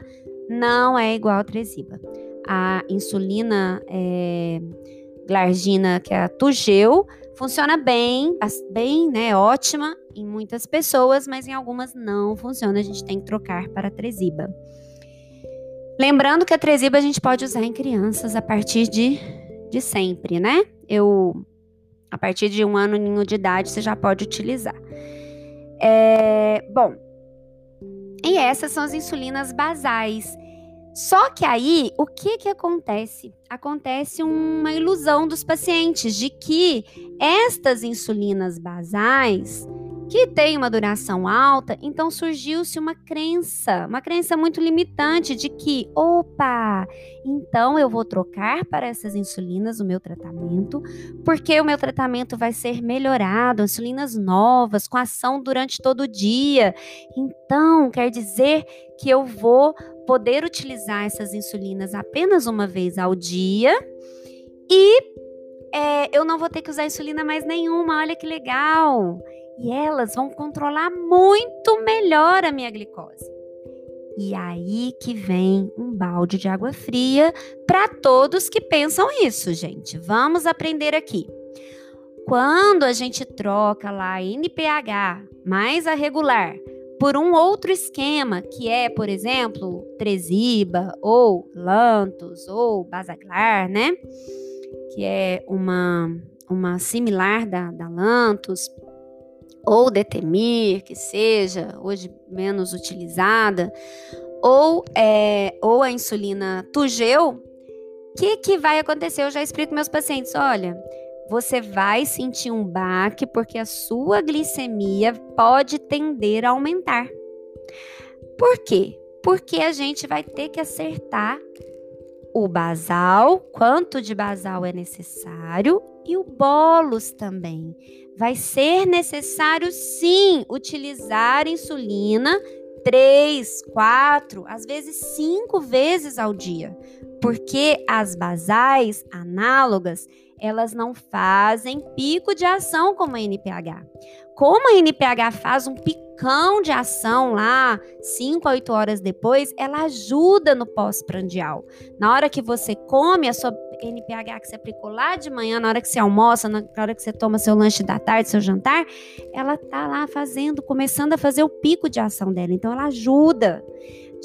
não é igual a Teresiba. A insulina é, glargina, que é a Tugel, funciona bem, bem, né, ótima em muitas pessoas, mas em algumas não funciona, a gente tem que trocar para a Tresiba. Lembrando que a Tresiba a gente pode usar em crianças a partir de, de sempre, né? Eu A partir de um ano de idade, você já pode utilizar. É, bom, e essas são as insulinas basais. Só que aí, o que que acontece? Acontece uma ilusão dos pacientes de que estas insulinas basais que tem uma duração alta, então surgiu-se uma crença, uma crença muito limitante de que, opa, então eu vou trocar para essas insulinas o meu tratamento, porque o meu tratamento vai ser melhorado, insulinas novas, com ação durante todo o dia. Então, quer dizer que eu vou poder utilizar essas insulinas apenas uma vez ao dia e é, eu não vou ter que usar insulina mais nenhuma. Olha que legal! e elas vão controlar muito melhor a minha glicose. E aí que vem um balde de água fria para todos que pensam isso, gente. Vamos aprender aqui. Quando a gente troca lá NPH mais a regular por um outro esquema, que é, por exemplo, Tresiba ou Lantus ou Basaglar, né? Que é uma, uma similar da, da Lantus, ou Detemir, que seja hoje menos utilizada, ou, é, ou a insulina Tugel, o que, que vai acontecer? Eu já explico meus pacientes, olha, você vai sentir um baque porque a sua glicemia pode tender a aumentar. Por quê? Porque a gente vai ter que acertar o basal, quanto de basal é necessário, e o bolos também vai ser necessário sim utilizar insulina três, quatro, às vezes cinco vezes ao dia, porque as basais análogas elas não fazem pico de ação como a NPH. Como a NPH faz um picão de ação lá, 5 a 8 horas depois, ela ajuda no pós-prandial. Na hora que você come a sua NPH que você aplicou lá de manhã, na hora que você almoça, na hora que você toma seu lanche da tarde, seu jantar, ela tá lá fazendo, começando a fazer o pico de ação dela. Então ela ajuda.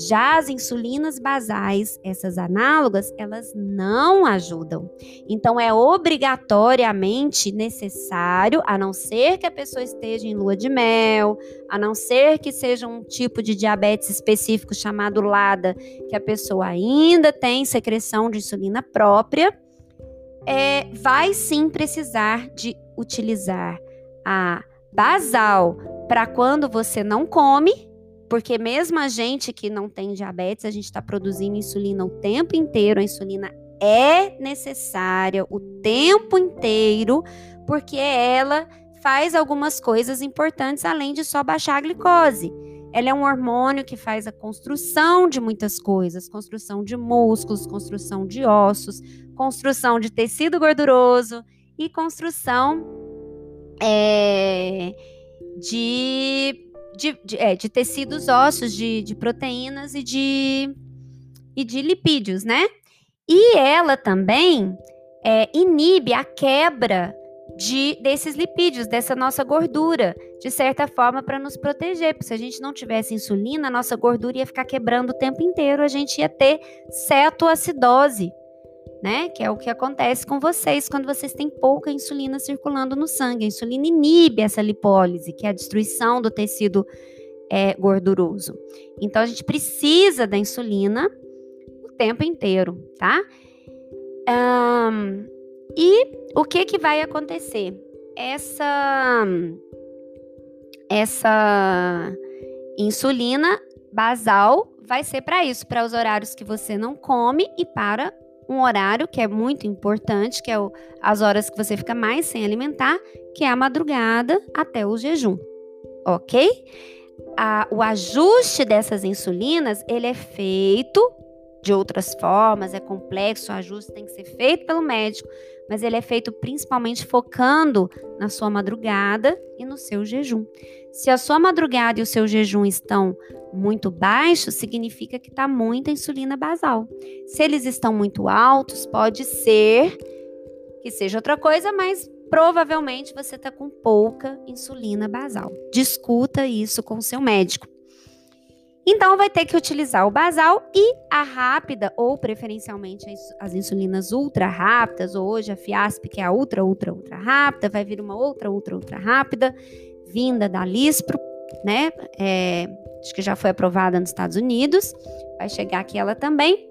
Já as insulinas basais, essas análogas, elas não ajudam. Então é obrigatoriamente necessário, a não ser que a pessoa esteja em lua de mel, a não ser que seja um tipo de diabetes específico chamado LADA, que a pessoa ainda tem secreção de insulina própria, é, vai sim precisar de utilizar a basal para quando você não come porque mesmo a gente que não tem diabetes, a gente está produzindo insulina o tempo inteiro. A insulina é necessária o tempo inteiro, porque ela faz algumas coisas importantes além de só baixar a glicose. Ela é um hormônio que faz a construção de muitas coisas: construção de músculos, construção de ossos, construção de tecido gorduroso e construção é, de de, de, é, de tecidos ósseos, de, de proteínas e de, e de lipídios, né? E ela também é, inibe a quebra de, desses lipídios, dessa nossa gordura, de certa forma, para nos proteger. Porque se a gente não tivesse insulina, a nossa gordura ia ficar quebrando o tempo inteiro, a gente ia ter cetoacidose né? Que é o que acontece com vocês quando vocês têm pouca insulina circulando no sangue. A insulina inibe essa lipólise, que é a destruição do tecido é, gorduroso. Então a gente precisa da insulina o tempo inteiro, tá? Um, e o que que vai acontecer? Essa essa insulina basal vai ser para isso, para os horários que você não come e para um horário que é muito importante, que é o, as horas que você fica mais sem alimentar, que é a madrugada até o jejum, ok? A, o ajuste dessas insulinas, ele é feito de outras formas, é complexo, o ajuste tem que ser feito pelo médico, mas ele é feito principalmente focando na sua madrugada e no seu jejum. Se a sua madrugada e o seu jejum estão muito baixos, significa que está muita insulina basal. Se eles estão muito altos, pode ser que seja outra coisa, mas provavelmente você está com pouca insulina basal. Discuta isso com o seu médico. Então vai ter que utilizar o basal e a rápida, ou preferencialmente as insulinas ultra rápidas, ou hoje a Fiasp, que é a ultra, ultra, ultra rápida, vai vir uma outra, ultra, ultra rápida, vinda da Lispro, né? É, acho que já foi aprovada nos Estados Unidos, vai chegar aqui ela também.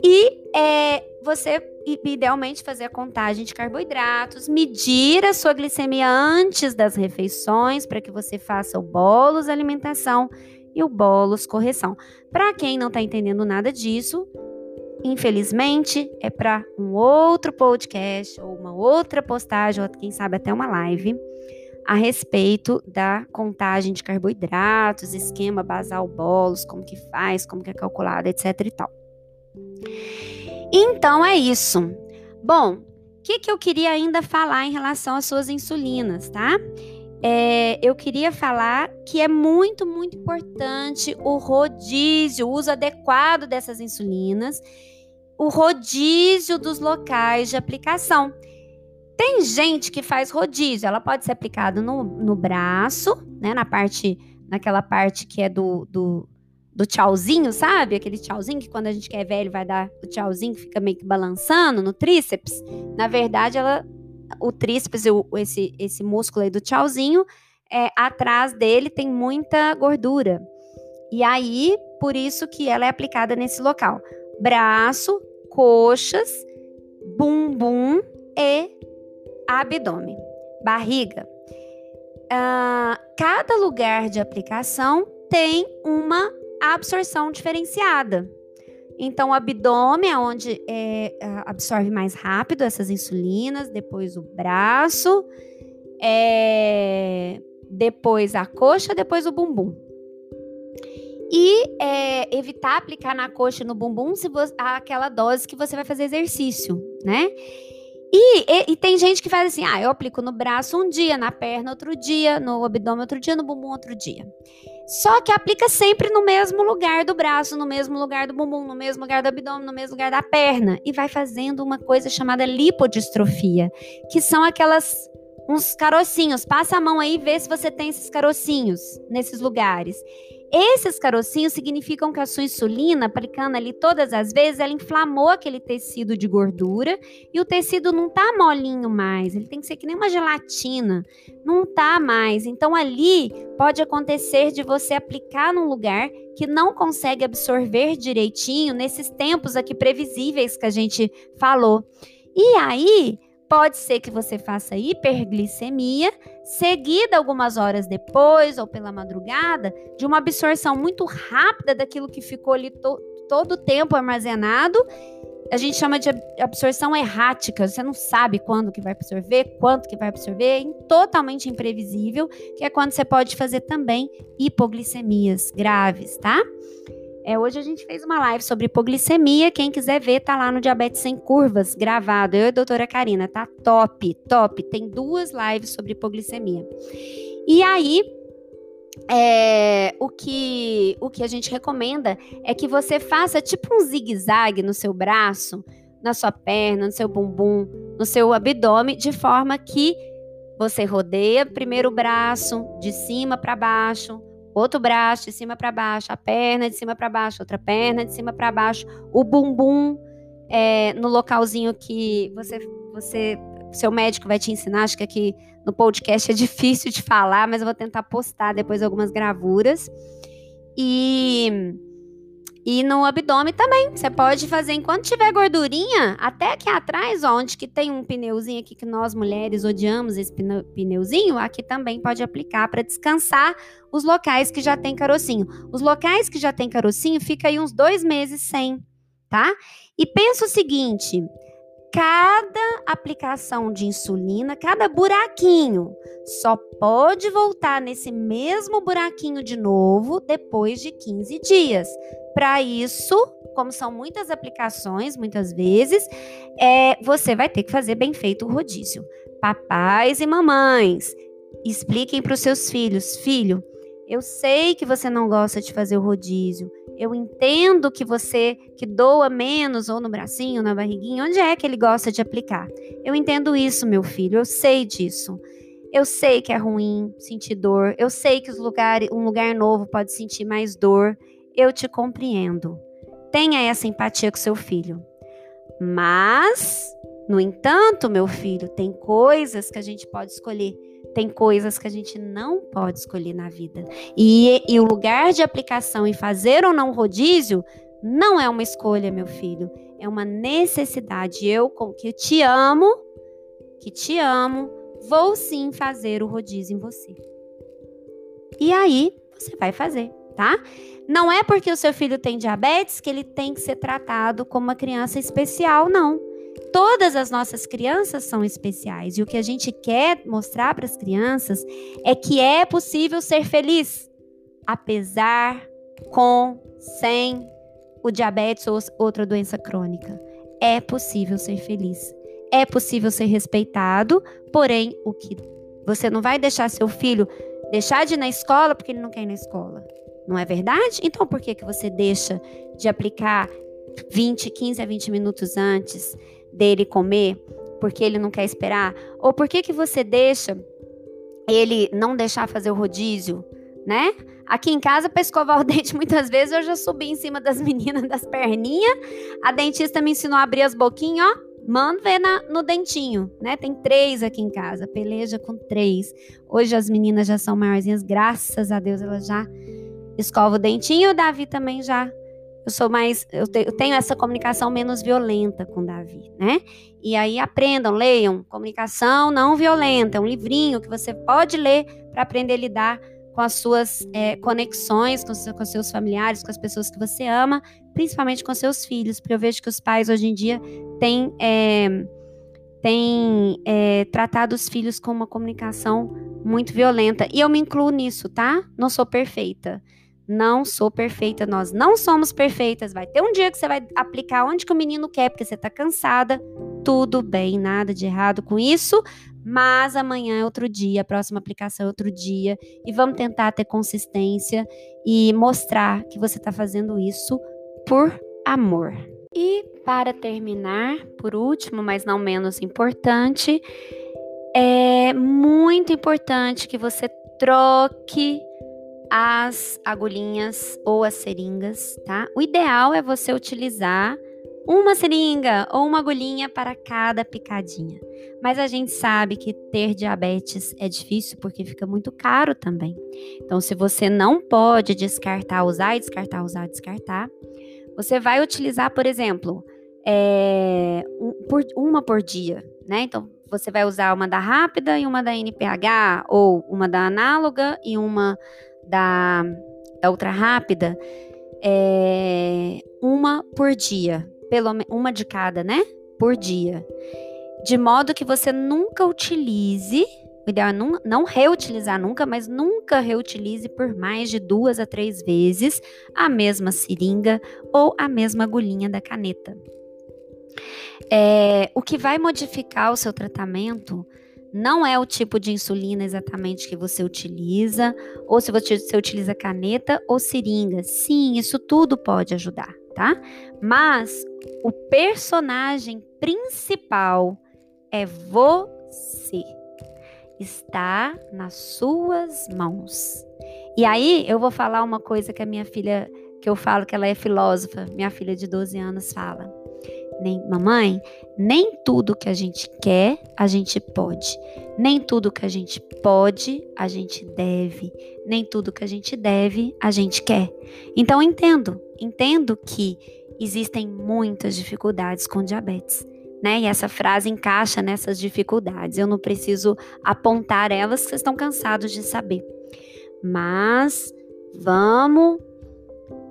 E é, você idealmente fazer a contagem de carboidratos, medir a sua glicemia antes das refeições para que você faça o bolos alimentação e o bolos correção. Para quem não está entendendo nada disso, infelizmente é para um outro podcast ou uma outra postagem ou quem sabe até uma live a respeito da contagem de carboidratos, esquema basal bolos, como que faz, como que é calculado, etc e tal. Então é isso. Bom, o que, que eu queria ainda falar em relação às suas insulinas, tá? É, eu queria falar que é muito, muito importante o rodízio, o uso adequado dessas insulinas, o rodízio dos locais de aplicação. Tem gente que faz rodízio, ela pode ser aplicada no, no braço, né, na parte, naquela parte que é do, do do tchauzinho, sabe? Aquele tchauzinho que quando a gente quer velho vai dar o tchauzinho que fica meio que balançando no tríceps. Na verdade, ela, o tríceps, o, esse, esse músculo aí do tchauzinho, é, atrás dele tem muita gordura. E aí, por isso que ela é aplicada nesse local. Braço, coxas, bumbum e abdômen, barriga. Uh, cada lugar de aplicação tem uma absorção diferenciada. Então, o abdômen é onde é, absorve mais rápido essas insulinas, depois o braço, é, depois a coxa, depois o bumbum. E é, evitar aplicar na coxa e no bumbum se você, aquela dose que você vai fazer exercício, né? E, e, e, tem gente que faz assim: ah, eu aplico no braço um dia, na perna outro dia, no abdômen outro dia, no bumbum outro dia. Só que aplica sempre no mesmo lugar do braço, no mesmo lugar do bumbum, no mesmo lugar do abdômen, no mesmo lugar da perna. E vai fazendo uma coisa chamada lipodistrofia, que são aquelas uns carocinhos. Passa a mão aí e vê se você tem esses carocinhos nesses lugares. Esses carocinhos significam que a sua insulina, aplicando ali todas as vezes, ela inflamou aquele tecido de gordura e o tecido não tá molinho mais, ele tem que ser que nem uma gelatina, não tá mais. Então ali pode acontecer de você aplicar num lugar que não consegue absorver direitinho nesses tempos aqui previsíveis que a gente falou. E aí, Pode ser que você faça hiperglicemia, seguida algumas horas depois ou pela madrugada, de uma absorção muito rápida daquilo que ficou ali to todo o tempo armazenado. A gente chama de absorção errática. Você não sabe quando que vai absorver, quanto que vai absorver, é totalmente imprevisível, que é quando você pode fazer também hipoglicemias graves, tá? É, hoje a gente fez uma live sobre hipoglicemia. Quem quiser ver, tá lá no Diabetes Sem Curvas, gravado. Eu e a doutora Karina, tá top, top. Tem duas lives sobre hipoglicemia. E aí, é, o, que, o que a gente recomenda é que você faça tipo um zigue-zague no seu braço, na sua perna, no seu bumbum, no seu abdômen, de forma que você rodeia primeiro o braço de cima para baixo, outro braço de cima para baixo, a perna de cima para baixo, outra perna de cima para baixo, o bumbum é, no localzinho que você, você, seu médico vai te ensinar. Acho que aqui no podcast é difícil de falar, mas eu vou tentar postar depois algumas gravuras. E e no abdômen também. Você pode fazer enquanto tiver gordurinha, até aqui atrás, ó, onde que tem um pneuzinho aqui que nós mulheres odiamos esse pneuzinho, aqui também pode aplicar para descansar os locais que já tem carocinho. Os locais que já tem carocinho fica aí uns dois meses sem, tá? E pensa o seguinte: cada aplicação de insulina, cada buraquinho, só pode voltar nesse mesmo buraquinho de novo depois de 15 dias. Para isso, como são muitas aplicações, muitas vezes, é, você vai ter que fazer bem feito o rodízio. Papais e mamães, expliquem para os seus filhos: filho, eu sei que você não gosta de fazer o rodízio. Eu entendo que você que doa menos ou no bracinho, na barriguinha, onde é que ele gosta de aplicar? Eu entendo isso, meu filho. Eu sei disso. Eu sei que é ruim sentir dor. Eu sei que os lugares, um lugar novo pode sentir mais dor eu te compreendo. Tenha essa empatia com seu filho. Mas, no entanto, meu filho, tem coisas que a gente pode escolher. Tem coisas que a gente não pode escolher na vida. E, e o lugar de aplicação em fazer ou não rodízio não é uma escolha, meu filho. É uma necessidade. Eu, que te amo, que te amo, vou sim fazer o rodízio em você. E aí, você vai fazer, tá? Não é porque o seu filho tem diabetes que ele tem que ser tratado como uma criança especial, não. Todas as nossas crianças são especiais e o que a gente quer mostrar para as crianças é que é possível ser feliz, apesar, com, sem o diabetes ou outra doença crônica. É possível ser feliz. É possível ser respeitado, porém, o que você não vai deixar seu filho deixar de ir na escola porque ele não quer ir na escola. Não é verdade? Então por que, que você deixa de aplicar 20, 15 a 20 minutos antes dele comer porque ele não quer esperar? Ou por que, que você deixa ele não deixar fazer o rodízio, né? Aqui em casa, para escovar o *laughs* dente, muitas vezes eu já subi em cima das *laughs* meninas das perninhas. A dentista me ensinou a abrir as boquinhas, ó. Manda ver na, no dentinho, né? Tem três aqui em casa, peleja com três. Hoje as meninas já são maiorzinhas, graças a Deus elas já escovam o dentinho. O Davi também já. Eu sou mais, eu, te, eu tenho essa comunicação menos violenta com Davi, né? E aí aprendam, leiam comunicação não violenta, é um livrinho que você pode ler para aprender a lidar com as suas é, conexões com, seu, com seus familiares, com as pessoas que você ama, principalmente com seus filhos, porque eu vejo que os pais hoje em dia têm, é, têm é, tratado os filhos com uma comunicação muito violenta. E eu me incluo nisso, tá? Não sou perfeita. Não sou perfeita, nós não somos perfeitas. Vai ter um dia que você vai aplicar onde que o menino quer, porque você tá cansada. Tudo bem, nada de errado com isso, mas amanhã é outro dia, a próxima aplicação é outro dia, e vamos tentar ter consistência e mostrar que você está fazendo isso por amor. E para terminar, por último, mas não menos importante, é muito importante que você troque as agulhinhas ou as seringas, tá? O ideal é você utilizar uma seringa ou uma agulhinha para cada picadinha. Mas a gente sabe que ter diabetes é difícil porque fica muito caro também. Então, se você não pode descartar, usar e descartar, usar e descartar, você vai utilizar, por exemplo, é, um, por, uma por dia, né? Então, você vai usar uma da rápida e uma da NPH, ou uma da análoga e uma da, da ultra rápida, é, uma por dia, pelo uma de cada, né? Por dia. De modo que você nunca utilize o ideal é não, não, reutilizar nunca, mas nunca reutilize por mais de duas a três vezes a mesma seringa ou a mesma agulhinha da caneta. É, o que vai modificar o seu tratamento não é o tipo de insulina exatamente que você utiliza, ou se você, você utiliza caneta ou seringa. Sim, isso tudo pode ajudar, tá? Mas o personagem principal é você está nas suas mãos. E aí eu vou falar uma coisa que a minha filha, que eu falo que ela é filósofa, minha filha de 12 anos fala. Nem, mamãe, nem tudo que a gente quer, a gente pode. Nem tudo que a gente pode, a gente deve. Nem tudo que a gente deve, a gente quer. Então entendo, entendo que existem muitas dificuldades com diabetes né? E essa frase encaixa nessas dificuldades. Eu não preciso apontar elas, vocês estão cansados de saber. Mas vamos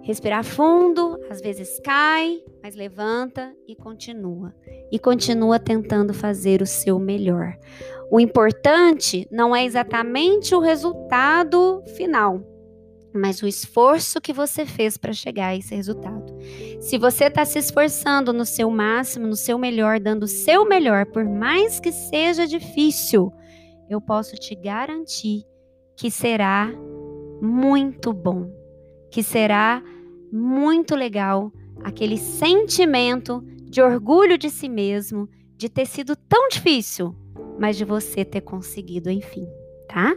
respirar fundo, às vezes cai, mas levanta e continua. E continua tentando fazer o seu melhor. O importante não é exatamente o resultado final, mas o esforço que você fez para chegar a esse resultado. Se você está se esforçando no seu máximo, no seu melhor, dando o seu melhor, por mais que seja difícil, eu posso te garantir que será muito bom, que será muito legal aquele sentimento de orgulho de si mesmo, de ter sido tão difícil, mas de você ter conseguido, enfim, tá?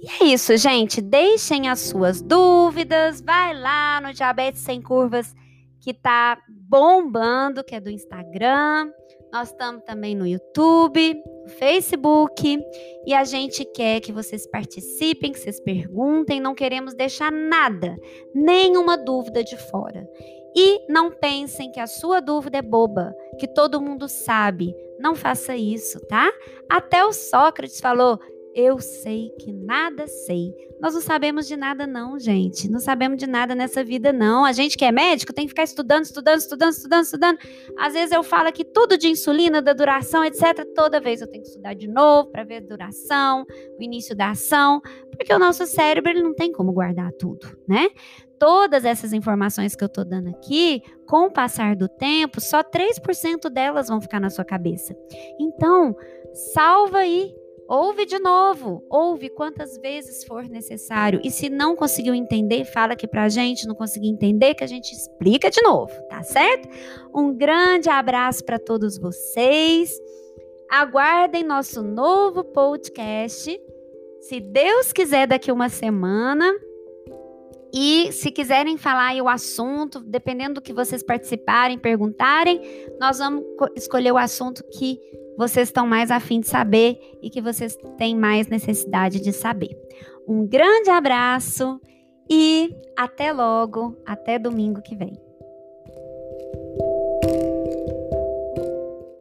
E é isso, gente. Deixem as suas dúvidas. Vai lá no Diabetes Sem Curvas, que tá bombando, que é do Instagram. Nós estamos também no YouTube, no Facebook. E a gente quer que vocês participem, que vocês perguntem. Não queremos deixar nada, nenhuma dúvida de fora. E não pensem que a sua dúvida é boba, que todo mundo sabe. Não faça isso, tá? Até o Sócrates falou: eu sei que nada sei. Nós não sabemos de nada, não, gente. Não sabemos de nada nessa vida, não. A gente que é médico tem que ficar estudando, estudando, estudando, estudando, estudando. Às vezes eu falo aqui tudo de insulina, da duração, etc. Toda vez eu tenho que estudar de novo para ver a duração, o início da ação, porque o nosso cérebro ele não tem como guardar tudo, né? Todas essas informações que eu tô dando aqui, com o passar do tempo, só 3% delas vão ficar na sua cabeça. Então, salva aí Ouve de novo, ouve quantas vezes for necessário. E se não conseguiu entender, fala aqui pra gente, não conseguiu entender, que a gente explica de novo, tá certo? Um grande abraço para todos vocês. Aguardem nosso novo podcast. Se Deus quiser, daqui uma semana. E se quiserem falar aí o assunto, dependendo do que vocês participarem, perguntarem, nós vamos escolher o assunto que vocês estão mais afim de saber e que vocês têm mais necessidade de saber. Um grande abraço e até logo, até domingo que vem.